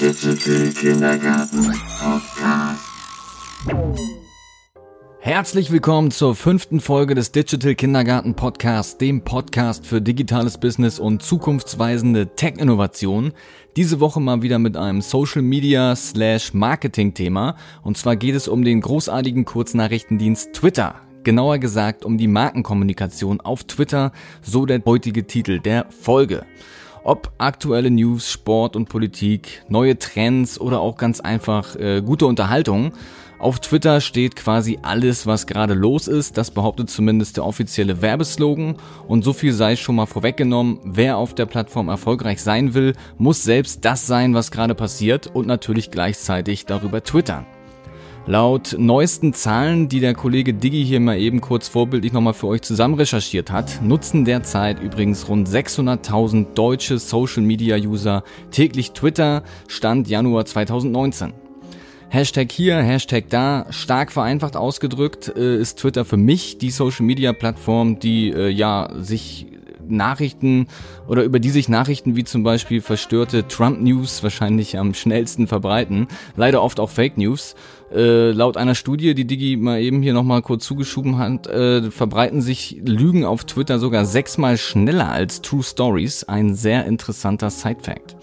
Digital Kindergarten Podcast. Herzlich willkommen zur fünften Folge des Digital Kindergarten Podcast, dem Podcast für digitales Business und zukunftsweisende Tech-Innovation. Diese Woche mal wieder mit einem Social Media slash Marketing Thema. Und zwar geht es um den großartigen Kurznachrichtendienst Twitter. Genauer gesagt um die Markenkommunikation auf Twitter, so der heutige Titel der Folge. Ob aktuelle News, Sport und Politik, neue Trends oder auch ganz einfach äh, gute Unterhaltung. Auf Twitter steht quasi alles, was gerade los ist. Das behauptet zumindest der offizielle Werbeslogan. Und so viel sei schon mal vorweggenommen. Wer auf der Plattform erfolgreich sein will, muss selbst das sein, was gerade passiert und natürlich gleichzeitig darüber twittern. Laut neuesten Zahlen, die der Kollege Diggi hier mal eben kurz vorbildlich nochmal für euch zusammen recherchiert hat, nutzen derzeit übrigens rund 600.000 deutsche Social Media User täglich Twitter, Stand Januar 2019. Hashtag hier, Hashtag da, stark vereinfacht ausgedrückt, äh, ist Twitter für mich die Social Media Plattform, die äh, ja sich Nachrichten oder über die sich Nachrichten wie zum Beispiel verstörte Trump-News wahrscheinlich am schnellsten verbreiten. Leider oft auch Fake News. Äh, laut einer Studie, die Digi mal eben hier nochmal kurz zugeschoben hat, äh, verbreiten sich Lügen auf Twitter sogar sechsmal schneller als True Stories. Ein sehr interessanter Side-Fact.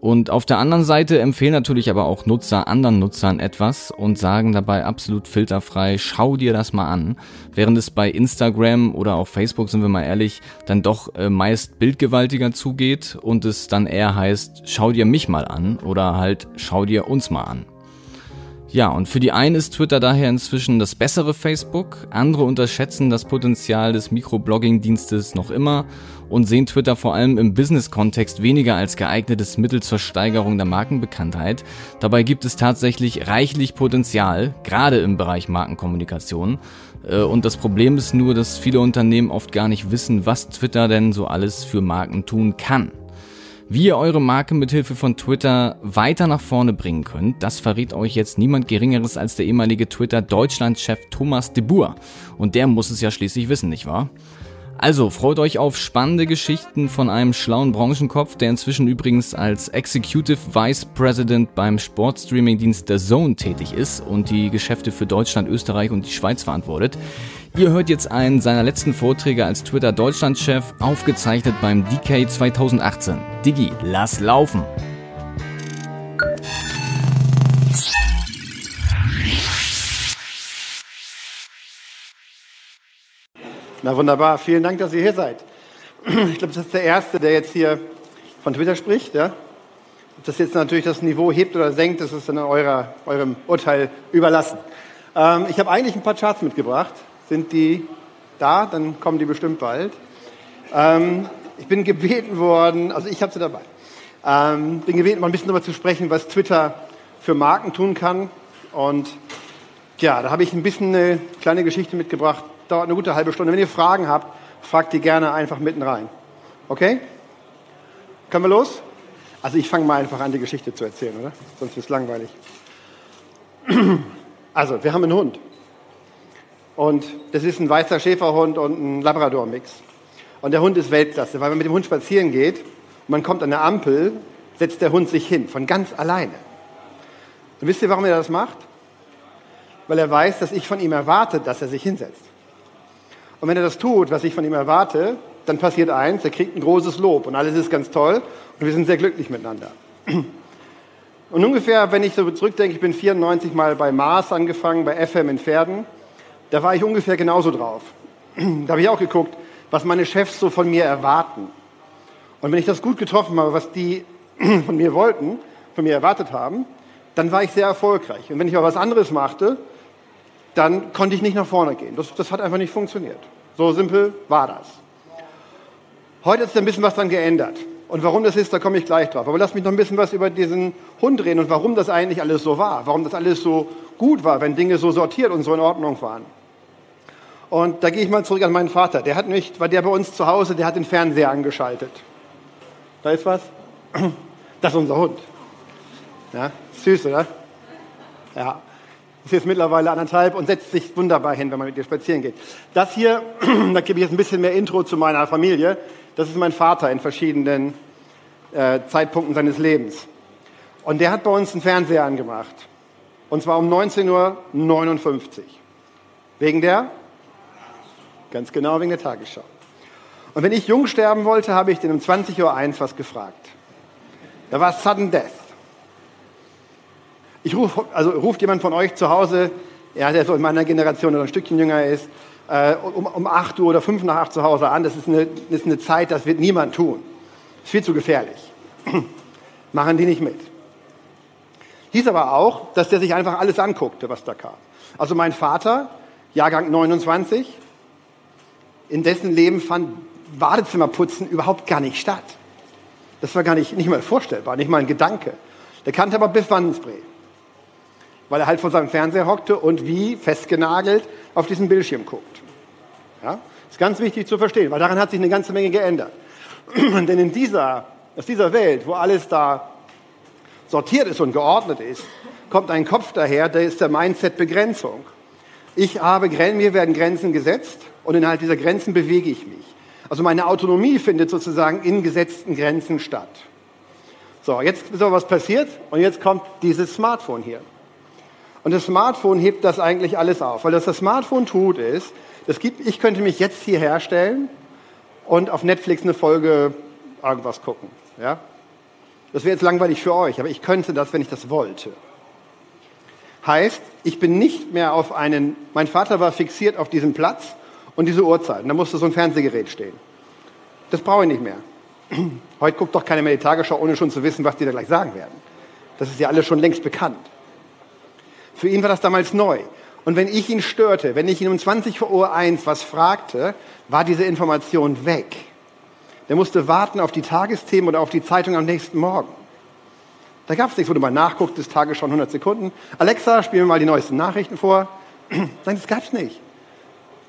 Und auf der anderen Seite empfehlen natürlich aber auch Nutzer anderen Nutzern etwas und sagen dabei absolut filterfrei, schau dir das mal an. Während es bei Instagram oder auch Facebook, sind wir mal ehrlich, dann doch äh, meist bildgewaltiger zugeht und es dann eher heißt, schau dir mich mal an oder halt schau dir uns mal an. Ja, und für die einen ist Twitter daher inzwischen das bessere Facebook, andere unterschätzen das Potenzial des Mikroblogging-Dienstes noch immer und sehen Twitter vor allem im Business-Kontext weniger als geeignetes Mittel zur Steigerung der Markenbekanntheit. Dabei gibt es tatsächlich reichlich Potenzial, gerade im Bereich Markenkommunikation. Äh, und das Problem ist nur, dass viele Unternehmen oft gar nicht wissen, was Twitter denn so alles für Marken tun kann. Wie ihr eure Marke mithilfe von Twitter weiter nach vorne bringen könnt, das verrät euch jetzt niemand Geringeres als der ehemalige Twitter-Deutschland-Chef Thomas de Boer. Und der muss es ja schließlich wissen, nicht wahr? Also freut euch auf spannende Geschichten von einem schlauen Branchenkopf, der inzwischen übrigens als Executive Vice President beim Sportstreaming-Dienst der Zone tätig ist und die Geschäfte für Deutschland, Österreich und die Schweiz verantwortet. Ihr hört jetzt einen seiner letzten Vorträge als Twitter Deutschland-Chef, aufgezeichnet beim DK 2018. Digi, lass laufen! Na wunderbar, vielen Dank, dass ihr hier seid. Ich glaube, das ist der Erste, der jetzt hier von Twitter spricht. Ja? Ob das jetzt natürlich das Niveau hebt oder senkt, das ist dann eurer, eurem Urteil überlassen. Ähm, ich habe eigentlich ein paar Charts mitgebracht. Sind die da? Dann kommen die bestimmt bald. Ähm, ich bin gebeten worden, also ich habe sie dabei, ähm, bin gebeten, mal ein bisschen darüber zu sprechen, was Twitter für Marken tun kann. Und ja, da habe ich ein bisschen eine kleine Geschichte mitgebracht, dauert eine gute halbe Stunde. Wenn ihr Fragen habt, fragt die gerne einfach mitten rein. Okay? Können wir los? Also ich fange mal einfach an, die Geschichte zu erzählen, oder? Sonst wird es langweilig. Also, wir haben einen Hund. Und das ist ein weißer Schäferhund und ein Labrador-Mix. Und der Hund ist Weltklasse, weil man mit dem Hund spazieren geht man kommt an der Ampel, setzt der Hund sich hin, von ganz alleine. Und wisst ihr, warum er das macht? Weil er weiß, dass ich von ihm erwarte, dass er sich hinsetzt. Und wenn er das tut, was ich von ihm erwarte, dann passiert eins, er kriegt ein großes Lob und alles ist ganz toll und wir sind sehr glücklich miteinander. Und ungefähr, wenn ich so zurückdenke, ich bin 94 mal bei Mars angefangen, bei FM in Pferden, da war ich ungefähr genauso drauf. Da habe ich auch geguckt, was meine Chefs so von mir erwarten. Und wenn ich das gut getroffen habe, was die von mir wollten, von mir erwartet haben, dann war ich sehr erfolgreich. Und wenn ich aber was anderes machte, dann konnte ich nicht nach vorne gehen. Das, das hat einfach nicht funktioniert. So simpel war das. Heute ist ein bisschen was dran geändert. Und warum das ist, da komme ich gleich drauf. Aber lass mich noch ein bisschen was über diesen Hund reden und warum das eigentlich alles so war. Warum das alles so gut war, wenn Dinge so sortiert und so in Ordnung waren. Und da gehe ich mal zurück an meinen Vater. Der hat mich, war der bei uns zu Hause, der hat den Fernseher angeschaltet. Da ist was? Das ist unser Hund. Ja, süß, oder? Ja ist jetzt mittlerweile anderthalb und setzt sich wunderbar hin, wenn man mit ihr spazieren geht. Das hier, da gebe ich jetzt ein bisschen mehr Intro zu meiner Familie. Das ist mein Vater in verschiedenen äh, Zeitpunkten seines Lebens. Und der hat bei uns einen Fernseher angemacht. Und zwar um 19.59 Uhr. Wegen der? Ganz genau wegen der Tagesschau. Und wenn ich jung sterben wollte, habe ich den um 20.01 Uhr was gefragt. Da war Sudden Death. Ich rufe, also ruft jemand von euch zu Hause, ja, der so in meiner Generation oder ein Stückchen jünger ist, äh, um, um 8 Uhr oder 5 nach 8 zu Hause an. Das ist, eine, das ist eine Zeit, das wird niemand tun. Das ist viel zu gefährlich. Machen die nicht mit. Hieß aber auch, dass der sich einfach alles anguckte, was da kam. Also mein Vater, Jahrgang 29, in dessen Leben fand Badezimmerputzen überhaupt gar nicht statt. Das war gar nicht, nicht mal vorstellbar, nicht mal ein Gedanke. Der kannte aber Biff Wandenspray, weil er halt vor seinem Fernseher hockte und wie festgenagelt auf diesen Bildschirm guckt. Ja? ist ganz wichtig zu verstehen, weil daran hat sich eine ganze Menge geändert. Denn in dieser, aus dieser Welt, wo alles da sortiert ist und geordnet ist, kommt ein Kopf daher, der ist der Mindset Begrenzung. Ich habe, mir werden Grenzen gesetzt und innerhalb dieser Grenzen bewege ich mich. Also meine Autonomie findet sozusagen in gesetzten Grenzen statt. So, jetzt ist aber was passiert und jetzt kommt dieses Smartphone hier. Und das Smartphone hebt das eigentlich alles auf. Weil das das Smartphone tut, ist, das gibt, ich könnte mich jetzt hier herstellen und auf Netflix eine Folge irgendwas gucken. Ja? Das wäre jetzt langweilig für euch, aber ich könnte das, wenn ich das wollte. Heißt, ich bin nicht mehr auf einen, mein Vater war fixiert auf diesem Platz und diese Uhrzeit. Und da musste so ein Fernsehgerät stehen. Das brauche ich nicht mehr. Heute guckt doch keiner mehr die Tagesschau, ohne schon zu wissen, was die da gleich sagen werden. Das ist ja alles schon längst bekannt. Für ihn war das damals neu. Und wenn ich ihn störte, wenn ich ihn um 20 Uhr eins was fragte, war diese Information weg. Der musste warten auf die Tagesthemen oder auf die Zeitung am nächsten Morgen. Da gab es nichts, wo du mal nachguckst, das Tagesschau 100 Sekunden. Alexa, spiel mir mal die neuesten Nachrichten vor. Nein, das gab es nicht.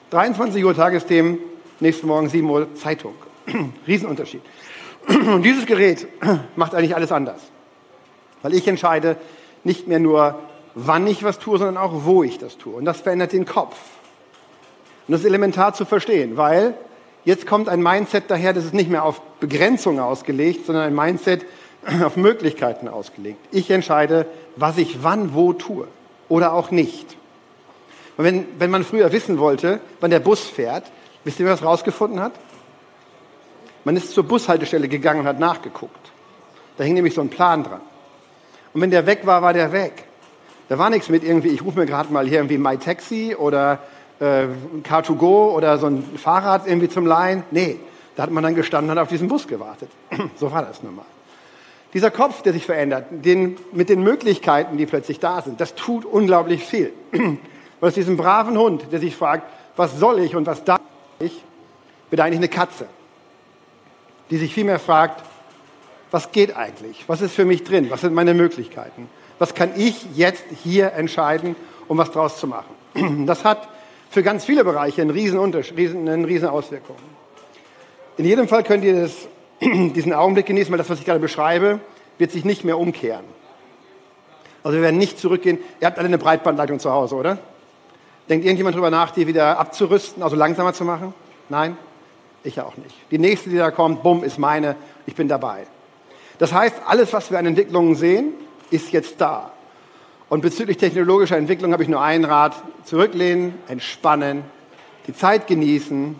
23 Uhr Tagesthemen, nächsten Morgen 7 Uhr Zeitung. Riesenunterschied. Und dieses Gerät macht eigentlich alles anders. Weil ich entscheide nicht mehr nur, wann ich was tue, sondern auch, wo ich das tue. Und das verändert den Kopf. Und das ist elementar zu verstehen, weil jetzt kommt ein Mindset daher, das ist nicht mehr auf Begrenzung ausgelegt, sondern ein Mindset auf Möglichkeiten ausgelegt. Ich entscheide, was ich wann wo tue oder auch nicht. Und wenn, wenn man früher wissen wollte, wann der Bus fährt, wisst ihr, wer das rausgefunden hat? Man ist zur Bushaltestelle gegangen und hat nachgeguckt. Da hing nämlich so ein Plan dran. Und wenn der weg war, war der weg. Da war nichts mit irgendwie, ich rufe mir gerade mal hier irgendwie MyTaxi oder äh, Car2Go oder so ein Fahrrad irgendwie zum Leihen. Nee, da hat man dann gestanden und hat auf diesen Bus gewartet. so war das nun mal. Dieser Kopf, der sich verändert, den, mit den Möglichkeiten, die plötzlich da sind, das tut unglaublich viel. Und aus diesem braven Hund, der sich fragt, was soll ich und was darf ich, wird eigentlich eine Katze, die sich vielmehr fragt, was geht eigentlich? Was ist für mich drin? Was sind meine Möglichkeiten? Was kann ich jetzt hier entscheiden, um was draus zu machen? Das hat für ganz viele Bereiche einen riesen, riesen, eine riesen Auswirkung. In jedem Fall könnt ihr das, diesen Augenblick genießen, weil das, was ich gerade beschreibe, wird sich nicht mehr umkehren. Also wir werden nicht zurückgehen. Ihr habt alle eine Breitbandleitung zu Hause, oder? Denkt irgendjemand darüber nach, die wieder abzurüsten, also langsamer zu machen? Nein? Ich auch nicht. Die nächste, die da kommt, bumm, ist meine. Ich bin dabei. Das heißt, alles, was wir an Entwicklungen sehen, ist jetzt da. Und bezüglich technologischer Entwicklung habe ich nur einen Rat. Zurücklehnen, entspannen, die Zeit genießen.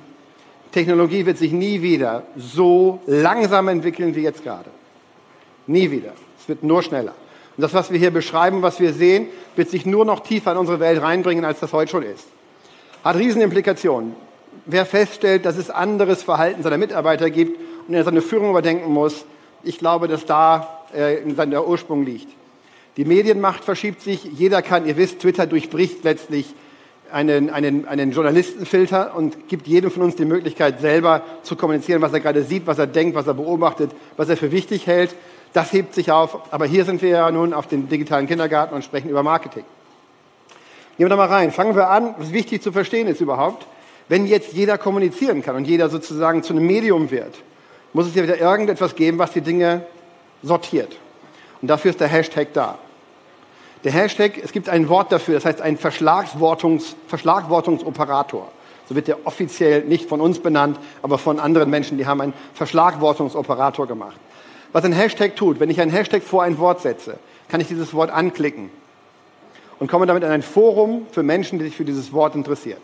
Technologie wird sich nie wieder so langsam entwickeln wie jetzt gerade. Nie wieder. Es wird nur schneller. Und das, was wir hier beschreiben, was wir sehen, wird sich nur noch tiefer in unsere Welt reinbringen, als das heute schon ist. Hat Riesenimplikationen. Wer feststellt, dass es anderes Verhalten seiner Mitarbeiter gibt und er seine Führung überdenken muss, ich glaube, dass da äh, der Ursprung liegt. Die Medienmacht verschiebt sich. Jeder kann, ihr wisst, Twitter durchbricht letztlich einen, einen, einen Journalistenfilter und gibt jedem von uns die Möglichkeit, selber zu kommunizieren, was er gerade sieht, was er denkt, was er beobachtet, was er für wichtig hält. Das hebt sich auf. Aber hier sind wir ja nun auf dem digitalen Kindergarten und sprechen über Marketing. Gehen wir da mal rein. Fangen wir an. Was wichtig zu verstehen ist überhaupt, wenn jetzt jeder kommunizieren kann und jeder sozusagen zu einem Medium wird, muss es ja wieder irgendetwas geben, was die Dinge sortiert. Und dafür ist der Hashtag da. Der Hashtag, es gibt ein Wort dafür, das heißt ein Verschlagwortungs, Verschlagwortungsoperator. So wird der offiziell nicht von uns benannt, aber von anderen Menschen, die haben einen Verschlagwortungsoperator gemacht. Was ein Hashtag tut, wenn ich ein Hashtag vor ein Wort setze, kann ich dieses Wort anklicken und komme damit in ein Forum für Menschen, die sich für dieses Wort interessieren.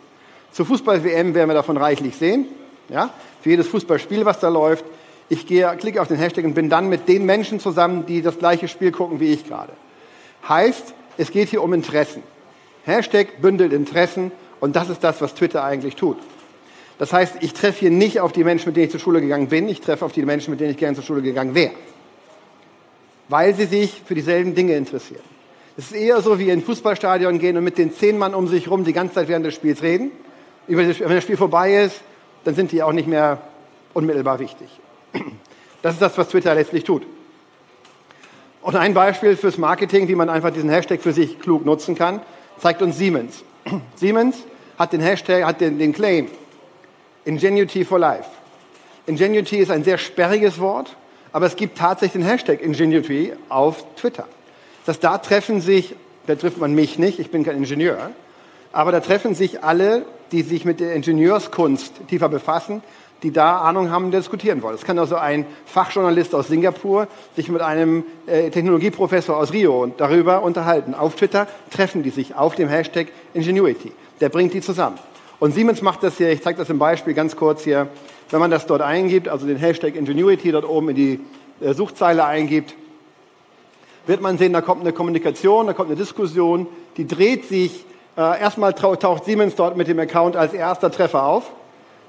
Zur Fußball-WM werden wir davon reichlich sehen. Ja? Für jedes Fußballspiel, was da läuft. Ich gehe, klicke auf den Hashtag und bin dann mit den Menschen zusammen, die das gleiche Spiel gucken wie ich gerade. Heißt, es geht hier um Interessen. Hashtag bündelt Interessen und das ist das, was Twitter eigentlich tut. Das heißt, ich treffe hier nicht auf die Menschen, mit denen ich zur Schule gegangen bin, ich treffe auf die Menschen, mit denen ich gerne zur Schule gegangen wäre. Weil sie sich für dieselben Dinge interessieren. Es ist eher so, wie in ein Fußballstadion gehen und mit den zehn Mann um sich rum die ganze Zeit während des Spiels reden. Wenn das Spiel vorbei ist, dann sind die auch nicht mehr unmittelbar wichtig. Das ist das, was Twitter letztlich tut. Und ein Beispiel fürs Marketing, wie man einfach diesen Hashtag für sich klug nutzen kann, zeigt uns Siemens. Siemens hat den Hashtag, hat den, den Claim Ingenuity for Life. Ingenuity ist ein sehr sperriges Wort, aber es gibt tatsächlich den Hashtag Ingenuity auf Twitter. Das da treffen sich, da trifft man mich nicht, ich bin kein Ingenieur, aber da treffen sich alle, die sich mit der Ingenieurskunst tiefer befassen, die da Ahnung haben, diskutieren wollen. Es kann also ein Fachjournalist aus Singapur sich mit einem äh, Technologieprofessor aus Rio darüber unterhalten. Auf Twitter treffen die sich auf dem Hashtag Ingenuity. Der bringt die zusammen. Und Siemens macht das hier, ich zeige das im Beispiel ganz kurz hier, wenn man das dort eingibt, also den Hashtag Ingenuity dort oben in die äh, Suchzeile eingibt, wird man sehen, da kommt eine Kommunikation, da kommt eine Diskussion, die dreht sich, äh, erstmal taucht Siemens dort mit dem Account als erster Treffer auf.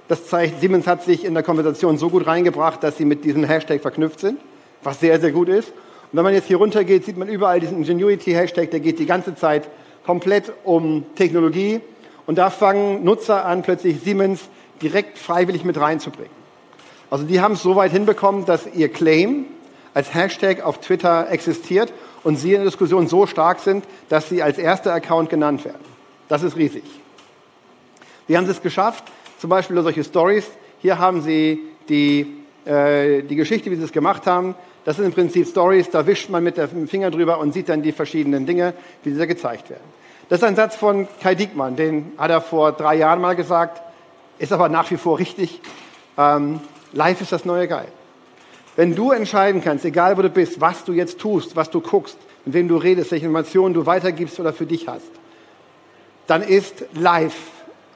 Das zeigt, Siemens hat sich in der Konversation so gut reingebracht, dass sie mit diesem Hashtag verknüpft sind, was sehr, sehr gut ist. Und wenn man jetzt hier runter geht, sieht man überall diesen Ingenuity-Hashtag, der geht die ganze Zeit komplett um Technologie. Und da fangen Nutzer an, plötzlich Siemens direkt freiwillig mit reinzubringen. Also die haben es so weit hinbekommen, dass ihr Claim als Hashtag auf Twitter existiert und sie in der Diskussion so stark sind, dass sie als erster Account genannt werden. Das ist riesig. Wie haben sie es geschafft? Zum Beispiel solche Stories. Hier haben sie die, äh, die Geschichte, wie sie es gemacht haben. Das sind im Prinzip Stories, da wischt man mit dem Finger drüber und sieht dann die verschiedenen Dinge, wie sie da gezeigt werden. Das ist ein Satz von Kai Diekmann, den hat er vor drei Jahren mal gesagt, ist aber nach wie vor richtig. Ähm, Live ist das neue Geil. Wenn du entscheiden kannst, egal wo du bist, was du jetzt tust, was du guckst, mit wem du redest, welche Informationen du weitergibst oder für dich hast, dann ist live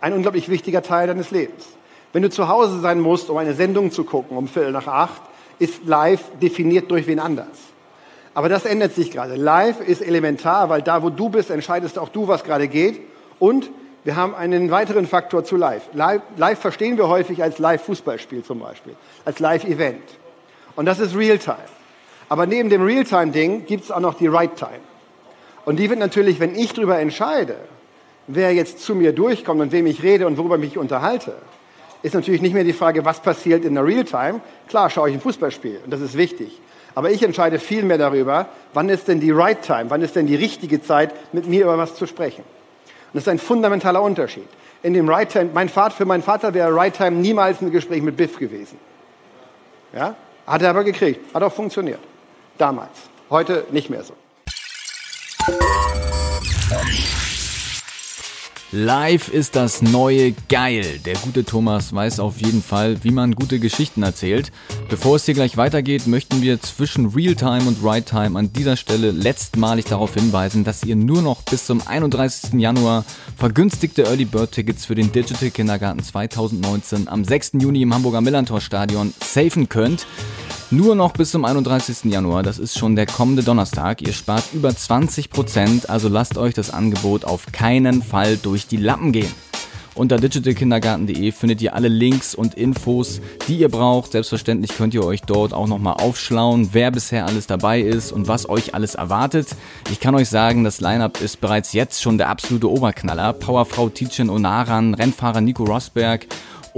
ein unglaublich wichtiger Teil deines Lebens. Wenn du zu Hause sein musst, um eine Sendung zu gucken, um Viertel nach acht, ist live definiert durch wen anders. Aber das ändert sich gerade. Live ist elementar, weil da, wo du bist, entscheidest auch du, was gerade geht. Und wir haben einen weiteren Faktor zu live. Live, live verstehen wir häufig als Live-Fußballspiel zum Beispiel, als Live-Event. Und das ist Realtime. Aber neben dem Realtime-Ding gibt es auch noch die Right-Time. Und die wird natürlich, wenn ich darüber entscheide, wer jetzt zu mir durchkommt und wem ich rede und worüber ich mich unterhalte, ist natürlich nicht mehr die Frage, was passiert in der Realtime. Klar schaue ich ein Fußballspiel und das ist wichtig. Aber ich entscheide viel mehr darüber, wann ist denn die Right Time, wann ist denn die richtige Zeit, mit mir über was zu sprechen. Und das ist ein fundamentaler Unterschied. In dem Right Time, mein Vater, für meinen Vater wäre Right Time niemals ein Gespräch mit Biff gewesen. Ja? Hat er aber gekriegt. Hat auch funktioniert. Damals. Heute nicht mehr so. Live ist das neue Geil. Der gute Thomas weiß auf jeden Fall, wie man gute Geschichten erzählt. Bevor es hier gleich weitergeht, möchten wir zwischen Realtime und Right-Time an dieser Stelle letztmalig darauf hinweisen, dass ihr nur noch bis zum 31. Januar vergünstigte Early Bird Tickets für den Digital Kindergarten 2019 am 6. Juni im Hamburger Millantor Stadion safen könnt. Nur noch bis zum 31. Januar, das ist schon der kommende Donnerstag. Ihr spart über 20%, also lasst euch das Angebot auf keinen Fall durch die Lappen gehen. Unter digitalkindergarten.de findet ihr alle Links und Infos, die ihr braucht. Selbstverständlich könnt ihr euch dort auch nochmal aufschlauen, wer bisher alles dabei ist und was euch alles erwartet. Ich kann euch sagen, das Lineup ist bereits jetzt schon der absolute Oberknaller. Powerfrau Tietjen Onaran, Rennfahrer Nico Rosberg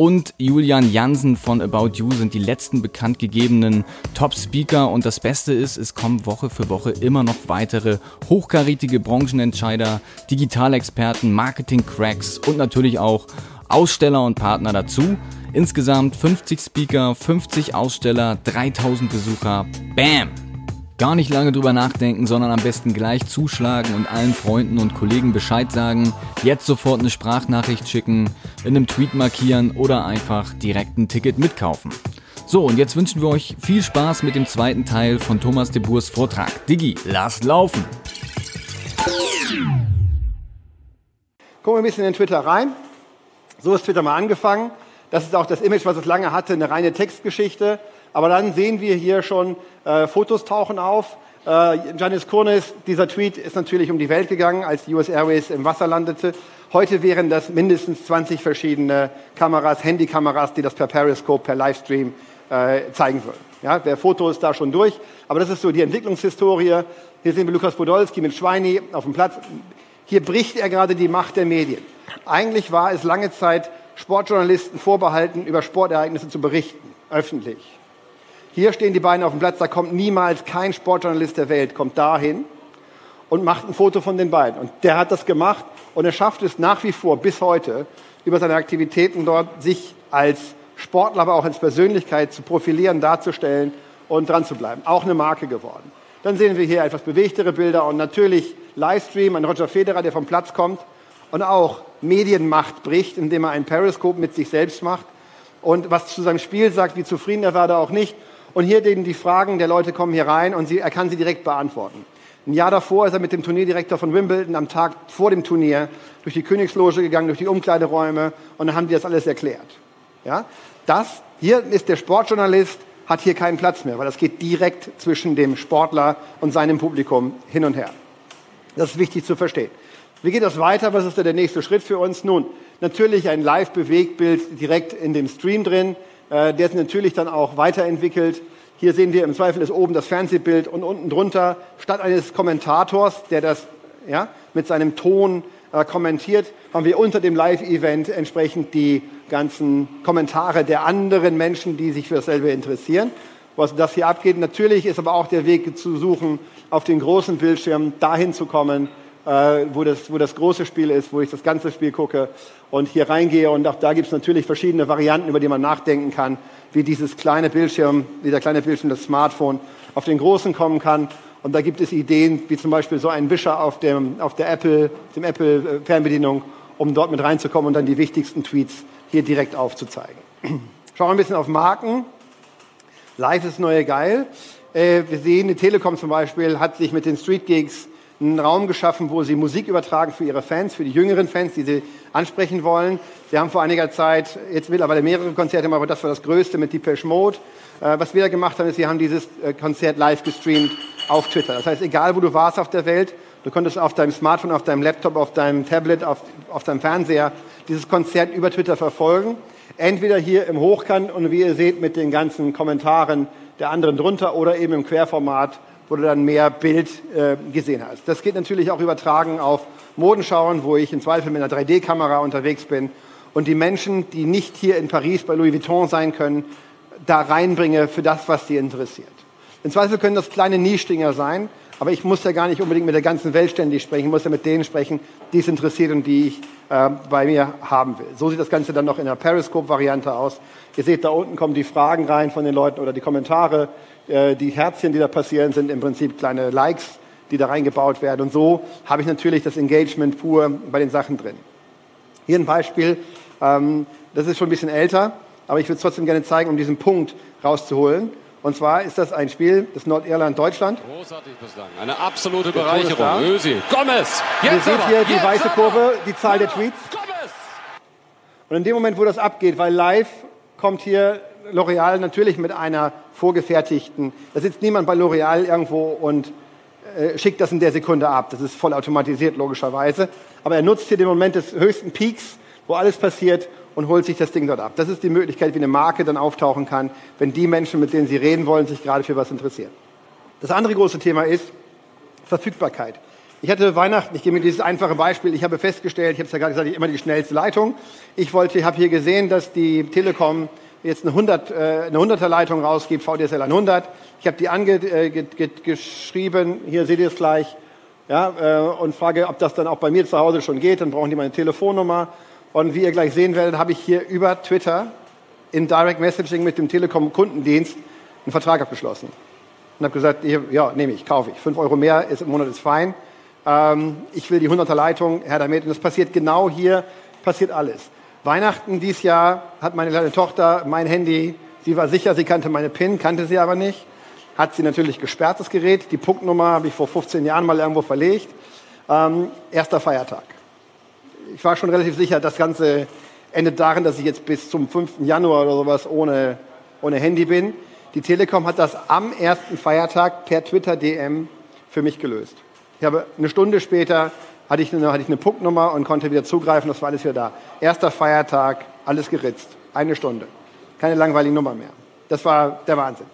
und Julian Jansen von About You sind die letzten bekannt gegebenen Top-Speaker. Und das Beste ist, es kommen Woche für Woche immer noch weitere hochkarätige Branchenentscheider, Digitalexperten, Marketing-Cracks und natürlich auch Aussteller und Partner dazu. Insgesamt 50 Speaker, 50 Aussteller, 3000 Besucher. Bam! Gar nicht lange drüber nachdenken, sondern am besten gleich zuschlagen und allen Freunden und Kollegen Bescheid sagen, jetzt sofort eine Sprachnachricht schicken, in einem Tweet markieren oder einfach direkt ein Ticket mitkaufen. So, und jetzt wünschen wir euch viel Spaß mit dem zweiten Teil von Thomas de Boers Vortrag. Digi, lasst laufen! Gucken wir ein bisschen in Twitter rein. So ist Twitter mal angefangen. Das ist auch das Image, was es lange hatte, eine reine Textgeschichte. Aber dann sehen wir hier schon, äh, Fotos tauchen auf. Äh, Janis Kurnis, dieser Tweet ist natürlich um die Welt gegangen, als die US Airways im Wasser landete. Heute wären das mindestens 20 verschiedene Kameras, Handykameras, die das per Periscope, per Livestream äh, zeigen würden. Ja, der Foto ist da schon durch, aber das ist so die Entwicklungshistorie. Hier sehen wir Lukas Podolski mit Schweini auf dem Platz. Hier bricht er gerade die Macht der Medien. Eigentlich war es lange Zeit Sportjournalisten vorbehalten, über Sportereignisse zu berichten, öffentlich. Hier stehen die beiden auf dem Platz, da kommt niemals kein Sportjournalist der Welt, kommt dahin und macht ein Foto von den beiden. Und der hat das gemacht und er schafft es nach wie vor bis heute, über seine Aktivitäten dort sich als Sportler, aber auch als Persönlichkeit zu profilieren, darzustellen und dran zu bleiben. Auch eine Marke geworden. Dann sehen wir hier etwas bewegtere Bilder und natürlich Livestream, ein Roger Federer, der vom Platz kommt und auch Medienmacht bricht, indem er ein Periscope mit sich selbst macht und was zu seinem Spiel sagt, wie zufrieden er war da auch nicht. Und hier eben die Fragen der Leute kommen hier rein und sie, er kann sie direkt beantworten. Ein Jahr davor ist er mit dem Turnierdirektor von Wimbledon am Tag vor dem Turnier durch die Königsloge gegangen, durch die Umkleideräume und dann haben die das alles erklärt. Ja? Das, hier ist der Sportjournalist, hat hier keinen Platz mehr, weil das geht direkt zwischen dem Sportler und seinem Publikum hin und her. Das ist wichtig zu verstehen. Wie geht das weiter? Was ist da der nächste Schritt für uns? Nun, natürlich ein Live-Bewegtbild direkt in dem Stream drin. Äh, der ist natürlich dann auch weiterentwickelt. Hier sehen wir im Zweifel ist oben das Fernsehbild und unten drunter statt eines Kommentators, der das ja, mit seinem Ton äh, kommentiert, haben wir unter dem Live-Event entsprechend die ganzen Kommentare der anderen Menschen, die sich für dasselbe interessieren. Was das hier abgeht. Natürlich ist aber auch der Weg zu suchen, auf den großen Bildschirm dahin zu kommen, äh, wo, das, wo das große Spiel ist, wo ich das ganze Spiel gucke und hier reingehe. Und auch da gibt es natürlich verschiedene Varianten, über die man nachdenken kann, wie dieses kleine Bildschirm, wie der kleine Bildschirm, das Smartphone, auf den großen kommen kann. Und da gibt es Ideen, wie zum Beispiel so ein Wischer auf, dem, auf der Apple, dem Apple Fernbedienung, um dort mit reinzukommen und dann die wichtigsten Tweets hier direkt aufzuzeigen. Schauen wir ein bisschen auf Marken. Live ist neue geil. Äh, wir sehen, die Telekom zum Beispiel hat sich mit den Street Gigs einen Raum geschaffen, wo sie Musik übertragen für ihre Fans, für die jüngeren Fans, die sie ansprechen wollen. Sie haben vor einiger Zeit jetzt mittlerweile mehrere Konzerte aber das war das größte mit Depeche Mode. Äh, was wir da gemacht haben, ist, sie haben dieses äh, Konzert live gestreamt auf Twitter. Das heißt, egal wo du warst auf der Welt, du konntest auf deinem Smartphone, auf deinem Laptop, auf deinem Tablet, auf, auf deinem Fernseher dieses Konzert über Twitter verfolgen. Entweder hier im Hochkant und wie ihr seht mit den ganzen Kommentaren der anderen drunter oder eben im Querformat wo du dann mehr Bild äh, gesehen hast. Das geht natürlich auch übertragen auf Modenschauen, wo ich im Zweifel mit einer 3D-Kamera unterwegs bin und die Menschen, die nicht hier in Paris bei Louis Vuitton sein können, da reinbringe für das, was sie interessiert. Im Zweifel können das kleine Nischdinger sein, aber ich muss ja gar nicht unbedingt mit der ganzen Welt ständig sprechen. Ich muss ja mit denen sprechen, die es interessiert und die ich äh, bei mir haben will. So sieht das Ganze dann noch in der Periscope-Variante aus. Ihr seht, da unten kommen die Fragen rein von den Leuten oder die Kommentare. Äh, die Herzchen, die da passieren, sind im Prinzip kleine Likes, die da reingebaut werden. Und so habe ich natürlich das Engagement pur bei den Sachen drin. Hier ein Beispiel, ähm, das ist schon ein bisschen älter, aber ich würde es trotzdem gerne zeigen, um diesen Punkt rauszuholen. Und zwar ist das ein Spiel des Nordirland-Deutschland. Großartig bislang. Eine absolute Bereicherung. Ösi. Gomez. Jetzt Ihr seht hier die weiße Kurve, die Zahl der Tweets. Gomez. Und in dem Moment, wo das abgeht, weil live kommt hier L'Oreal natürlich mit einer vorgefertigten, da sitzt niemand bei L'Oreal irgendwo und äh, schickt das in der Sekunde ab. Das ist voll automatisiert, logischerweise. Aber er nutzt hier den Moment des höchsten Peaks, wo alles passiert und holt sich das Ding dort ab. Das ist die Möglichkeit, wie eine Marke dann auftauchen kann, wenn die Menschen, mit denen sie reden wollen, sich gerade für was interessieren. Das andere große Thema ist Verfügbarkeit. Ich hatte Weihnachten, ich gebe mir dieses einfache Beispiel, ich habe festgestellt, ich habe es ja gerade gesagt, ich immer die schnellste Leitung. Ich wollte, habe hier gesehen, dass die Telekom jetzt eine, 100, äh, eine 100er Leitung rausgibt, VDSL 100. Ich habe die angeschrieben, äh, hier seht ihr es gleich, ja, äh, und frage, ob das dann auch bei mir zu Hause schon geht. Dann brauchen die meine Telefonnummer. Und wie ihr gleich sehen werdet, habe ich hier über Twitter in Direct Messaging mit dem Telekom-Kundendienst einen Vertrag abgeschlossen. Und habe gesagt, ja, nehme ich, kaufe ich. Fünf Euro mehr ist im Monat ist fein. Ähm, ich will die 100er Leitung, Herr damit. Und das passiert genau hier, passiert alles. Weihnachten dieses Jahr hat meine kleine Tochter mein Handy Sie war sicher, sie kannte meine PIN, kannte sie aber nicht. Hat sie natürlich gesperrt, das Gerät. Die Punktnummer habe ich vor 15 Jahren mal irgendwo verlegt. Ähm, erster Feiertag. Ich war schon relativ sicher, das Ganze endet darin, dass ich jetzt bis zum 5. Januar oder sowas ohne, ohne Handy bin. Die Telekom hat das am ersten Feiertag per Twitter DM für mich gelöst. Ich habe eine Stunde später hatte ich, eine, hatte ich eine Punktnummer und konnte wieder zugreifen, das war alles wieder da. Erster Feiertag, alles geritzt. Eine Stunde. Keine langweilige Nummer mehr. Das war der Wahnsinn.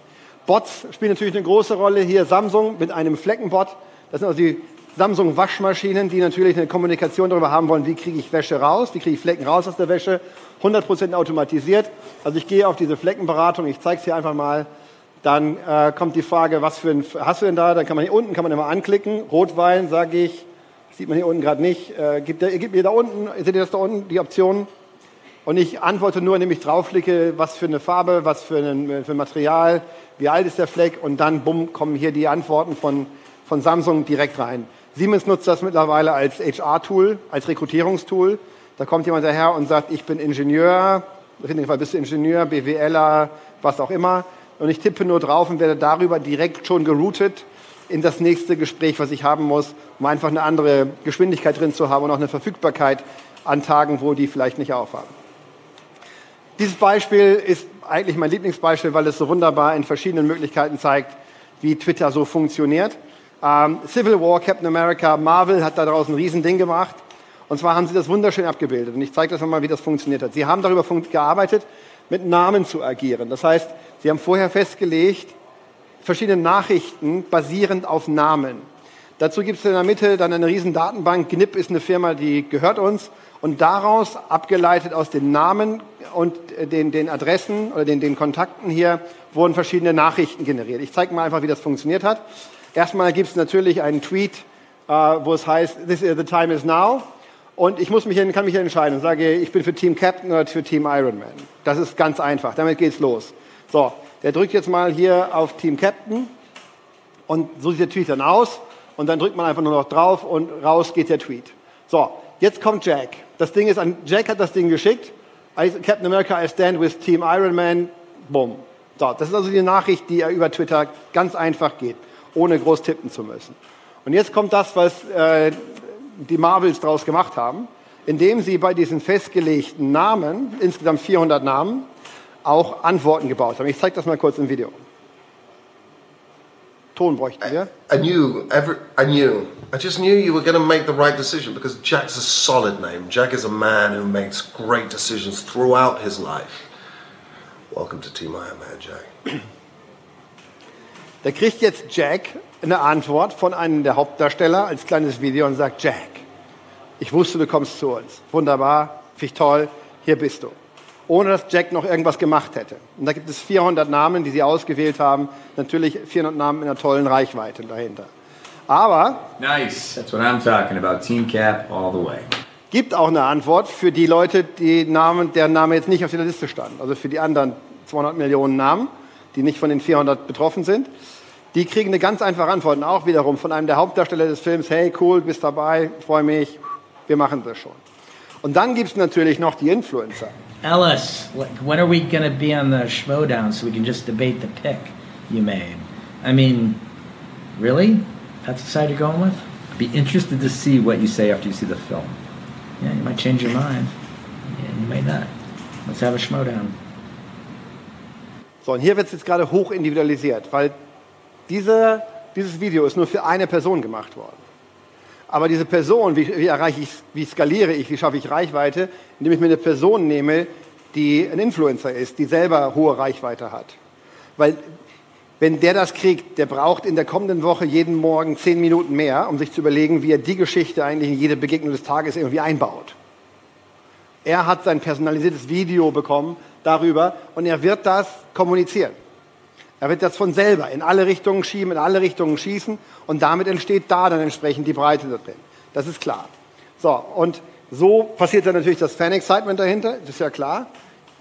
Bots spielen natürlich eine große Rolle. Hier Samsung mit einem Fleckenbot. Das sind also die Samsung Waschmaschinen, die natürlich eine Kommunikation darüber haben wollen, wie kriege ich Wäsche raus, wie kriege ich Flecken raus aus der Wäsche. 100% automatisiert. Also ich gehe auf diese Fleckenberatung, ich zeige es hier einfach mal. Dann äh, kommt die Frage, was für ein hast du denn da? Dann kann man hier unten kann man immer anklicken. Rotwein, sage ich, sieht man hier unten gerade nicht. Äh, gibt, gibt mir da unten, seht ihr das da unten, die Optionen? Und ich antworte nur, indem ich draufklicke, was für eine Farbe, was für ein, für ein Material, wie alt ist der Fleck und dann, bumm, kommen hier die Antworten von, von Samsung direkt rein. Siemens nutzt das mittlerweile als HR-Tool, als Rekrutierungstool. Da kommt jemand daher und sagt, ich bin Ingenieur, in dem Fall bist du Ingenieur, BWLer, was auch immer. Und ich tippe nur drauf und werde darüber direkt schon geroutet in das nächste Gespräch, was ich haben muss, um einfach eine andere Geschwindigkeit drin zu haben und auch eine Verfügbarkeit an Tagen, wo die vielleicht nicht aufhaben. Dieses Beispiel ist eigentlich mein Lieblingsbeispiel, weil es so wunderbar in verschiedenen Möglichkeiten zeigt, wie Twitter so funktioniert. Ähm, Civil War, Captain America, Marvel hat da draußen ein Riesending gemacht. Und zwar haben sie das wunderschön abgebildet. Und ich zeige das nochmal, wie das funktioniert hat. Sie haben darüber gearbeitet, mit Namen zu agieren. Das heißt, sie haben vorher festgelegt, verschiedene Nachrichten basierend auf Namen. Dazu gibt es in der Mitte dann eine riesen Datenbank. GNIP ist eine Firma, die gehört uns. Und daraus, abgeleitet aus den Namen und den, den Adressen oder den, den Kontakten hier, wurden verschiedene Nachrichten generiert. Ich zeige mal einfach, wie das funktioniert hat. Erstmal gibt es natürlich einen Tweet, äh, wo es heißt, This is the time is now. Und ich muss mich, kann mich entscheiden und sage, ich bin für Team Captain oder für Team Ironman. Das ist ganz einfach. Damit geht's los. So, der drückt jetzt mal hier auf Team Captain und so sieht der Tweet dann aus. Und dann drückt man einfach nur noch drauf und raus geht der Tweet. So, jetzt kommt Jack. Das Ding ist, Jack hat das Ding geschickt. Captain America, I stand with Team Ironman. Boom. So, das ist also die Nachricht, die er über Twitter ganz einfach geht ohne groß tippen zu müssen. Und jetzt kommt das, was äh, die Marvels daraus gemacht haben, indem sie bei diesen festgelegten Namen, insgesamt 400 Namen, auch Antworten gebaut haben. Ich zeige das mal kurz im Video. Ton bräuchten wir. I knew, every, I knew, I just knew you were going to make the right decision because Jack's a solid name. Jack is a man who makes great decisions throughout his life. Welcome to Team Iron Man, Jack. Da kriegt jetzt Jack eine Antwort von einem der Hauptdarsteller als kleines Video und sagt, Jack, ich wusste, du kommst zu uns. Wunderbar, finde ich toll, hier bist du. Ohne dass Jack noch irgendwas gemacht hätte. Und da gibt es 400 Namen, die sie ausgewählt haben. Natürlich 400 Namen in einer tollen Reichweite dahinter. Aber... Nice, that's what I'm talking about. Team Cap all the way. Gibt auch eine Antwort für die Leute, die Namen, deren Name jetzt nicht auf der Liste stand. Also für die anderen 200 Millionen Namen, die nicht von den 400 betroffen sind. Die kriegen eine ganz einfache Antwort, und auch wiederum von einem der Hauptdarsteller des Films, hey, cool, bist dabei, freue mich, wir machen das schon. Und dann gibt es natürlich noch die Influencer. Ellis, when are we going to be on the Schmodown so we can just debate the pick you made? I mean, really? That's the side you're going with? I'd be interested to see what you say after you see the film. Yeah, you might change your mind. Yeah, you might not. Let's have a Schmodown. So, und hier wird es jetzt gerade hoch individualisiert, weil diese, dieses Video ist nur für eine Person gemacht worden. Aber diese Person, wie, wie erreiche ich, wie skaliere ich, wie schaffe ich Reichweite, indem ich mir eine Person nehme, die ein Influencer ist, die selber hohe Reichweite hat. Weil wenn der das kriegt, der braucht in der kommenden Woche jeden Morgen zehn Minuten mehr, um sich zu überlegen, wie er die Geschichte eigentlich in jede Begegnung des Tages irgendwie einbaut. Er hat sein personalisiertes Video bekommen darüber und er wird das kommunizieren. Er wird das von selber in alle Richtungen schieben, in alle Richtungen schießen und damit entsteht da dann entsprechend die Breite da drin. Das ist klar. So, und so passiert dann natürlich das Fan-Excitement dahinter, das ist ja klar.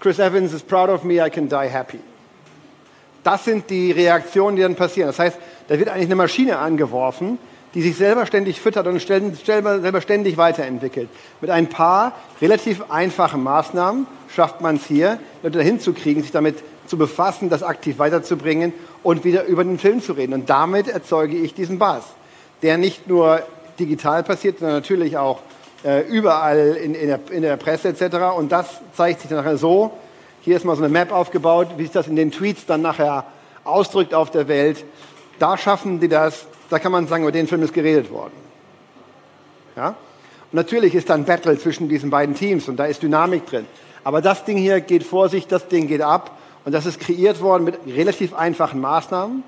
Chris Evans is proud of me, I can die happy. Das sind die Reaktionen, die dann passieren. Das heißt, da wird eigentlich eine Maschine angeworfen, die sich selber ständig füttert und selber ständig weiterentwickelt. Mit ein paar relativ einfachen Maßnahmen schafft man es hier, Leute dahin zu kriegen, sich damit zu befassen, das aktiv weiterzubringen und wieder über den Film zu reden. Und damit erzeuge ich diesen Buzz, der nicht nur digital passiert, sondern natürlich auch äh, überall in, in, der, in, der, Presse etc. Und das zeigt sich dann nachher so. Hier ist mal so eine Map aufgebaut, wie sich das in den Tweets dann nachher ausdrückt auf der Welt. Da schaffen die das, da kann man sagen, über den Film ist geredet worden. Ja? Und natürlich ist da ein Battle zwischen diesen beiden Teams und da ist Dynamik drin. Aber das Ding hier geht vor sich, das Ding geht ab und das ist kreiert worden mit relativ einfachen Maßnahmen,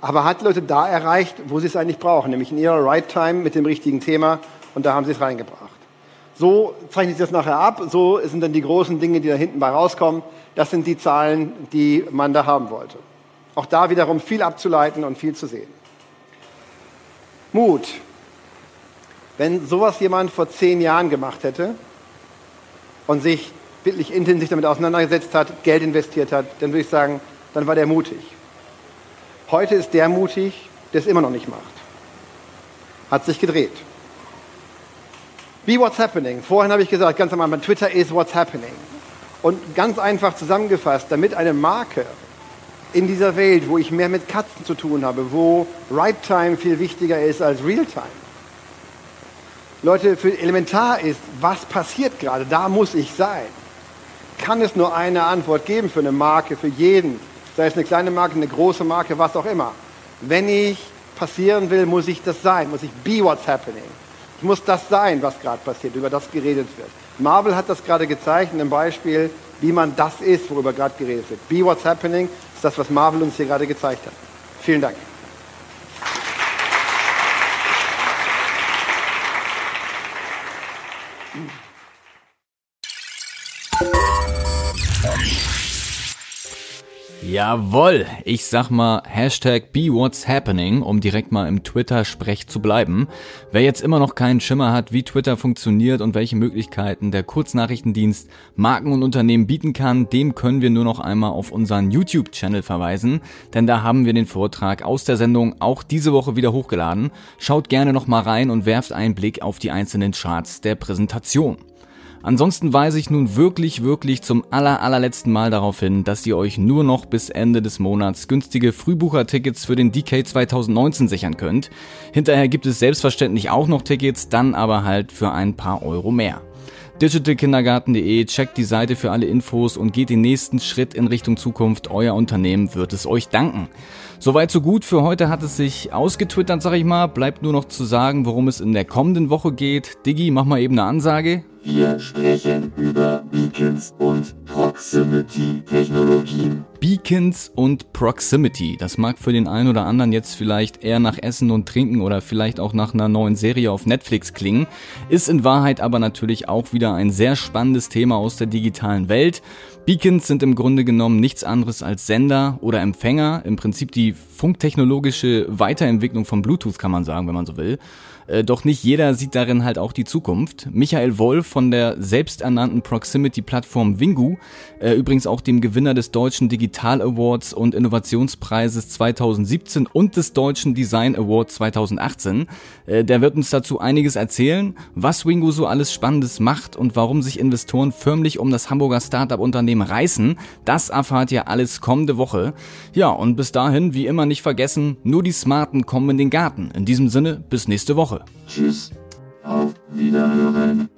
aber hat Leute da erreicht, wo sie es eigentlich brauchen, nämlich in ihrer Right Time mit dem richtigen Thema und da haben sie es reingebracht. So zeichnet sich das nachher ab, so sind dann die großen Dinge, die da hinten bei rauskommen. Das sind die Zahlen, die man da haben wollte. Auch da wiederum viel abzuleiten und viel zu sehen. Mut. Wenn sowas jemand vor zehn Jahren gemacht hätte und sich wirklich intensiv damit auseinandergesetzt hat, Geld investiert hat, dann würde ich sagen, dann war der mutig. Heute ist der mutig, der es immer noch nicht macht. Hat sich gedreht. Be what's happening. Vorhin habe ich gesagt, ganz am Anfang, Twitter is what's happening. Und ganz einfach zusammengefasst, damit eine Marke in dieser Welt, wo ich mehr mit Katzen zu tun habe, wo Right Time viel wichtiger ist als Real Time. Leute, für elementar ist, was passiert gerade, da muss ich sein. Kann es nur eine Antwort geben für eine Marke, für jeden, sei es eine kleine Marke, eine große Marke, was auch immer. Wenn ich passieren will, muss ich das sein, muss ich be what's happening. Ich muss das sein, was gerade passiert, über das geredet wird. Marvel hat das gerade gezeigt in einem Beispiel, wie man das ist, worüber gerade geredet wird. Be what's happening ist das, was Marvel uns hier gerade gezeigt hat. Vielen Dank. Jawoll, ich sag mal Hashtag BeWhat'sHappening, um direkt mal im Twitter-Sprech zu bleiben. Wer jetzt immer noch keinen Schimmer hat, wie Twitter funktioniert und welche Möglichkeiten der Kurznachrichtendienst Marken und Unternehmen bieten kann, dem können wir nur noch einmal auf unseren YouTube-Channel verweisen, denn da haben wir den Vortrag aus der Sendung auch diese Woche wieder hochgeladen. Schaut gerne noch mal rein und werft einen Blick auf die einzelnen Charts der Präsentation. Ansonsten weise ich nun wirklich, wirklich zum aller, allerletzten Mal darauf hin, dass ihr euch nur noch bis Ende des Monats günstige Frühbuchertickets für den DK 2019 sichern könnt. Hinterher gibt es selbstverständlich auch noch Tickets, dann aber halt für ein paar Euro mehr digitalkindergarten.de, checkt die Seite für alle Infos und geht den nächsten Schritt in Richtung Zukunft. Euer Unternehmen wird es euch danken. Soweit so gut. Für heute hat es sich ausgetwittert, sag ich mal. Bleibt nur noch zu sagen, worum es in der kommenden Woche geht. Diggi, mach mal eben eine Ansage. Wir sprechen über Beacons und Proximity-Technologien. Beacons und Proximity. Das mag für den einen oder anderen jetzt vielleicht eher nach Essen und Trinken oder vielleicht auch nach einer neuen Serie auf Netflix klingen, ist in Wahrheit aber natürlich auch wieder ein sehr spannendes Thema aus der digitalen Welt. Beacons sind im Grunde genommen nichts anderes als Sender oder Empfänger, im Prinzip die funktechnologische Weiterentwicklung von Bluetooth kann man sagen, wenn man so will. Äh, doch nicht jeder sieht darin halt auch die Zukunft. Michael Wolf von der selbsternannten Proximity-Plattform Wingu, äh, übrigens auch dem Gewinner des Deutschen Digital Awards und Innovationspreises 2017 und des Deutschen Design Awards 2018, äh, der wird uns dazu einiges erzählen, was Wingu so alles Spannendes macht und warum sich Investoren förmlich um das Hamburger Startup-Unternehmen reißen. Das erfahrt ihr alles kommende Woche. Ja, und bis dahin, wie immer nicht vergessen, nur die Smarten kommen in den Garten. In diesem Sinne, bis nächste Woche. Tschüss. Auf Wiederhören.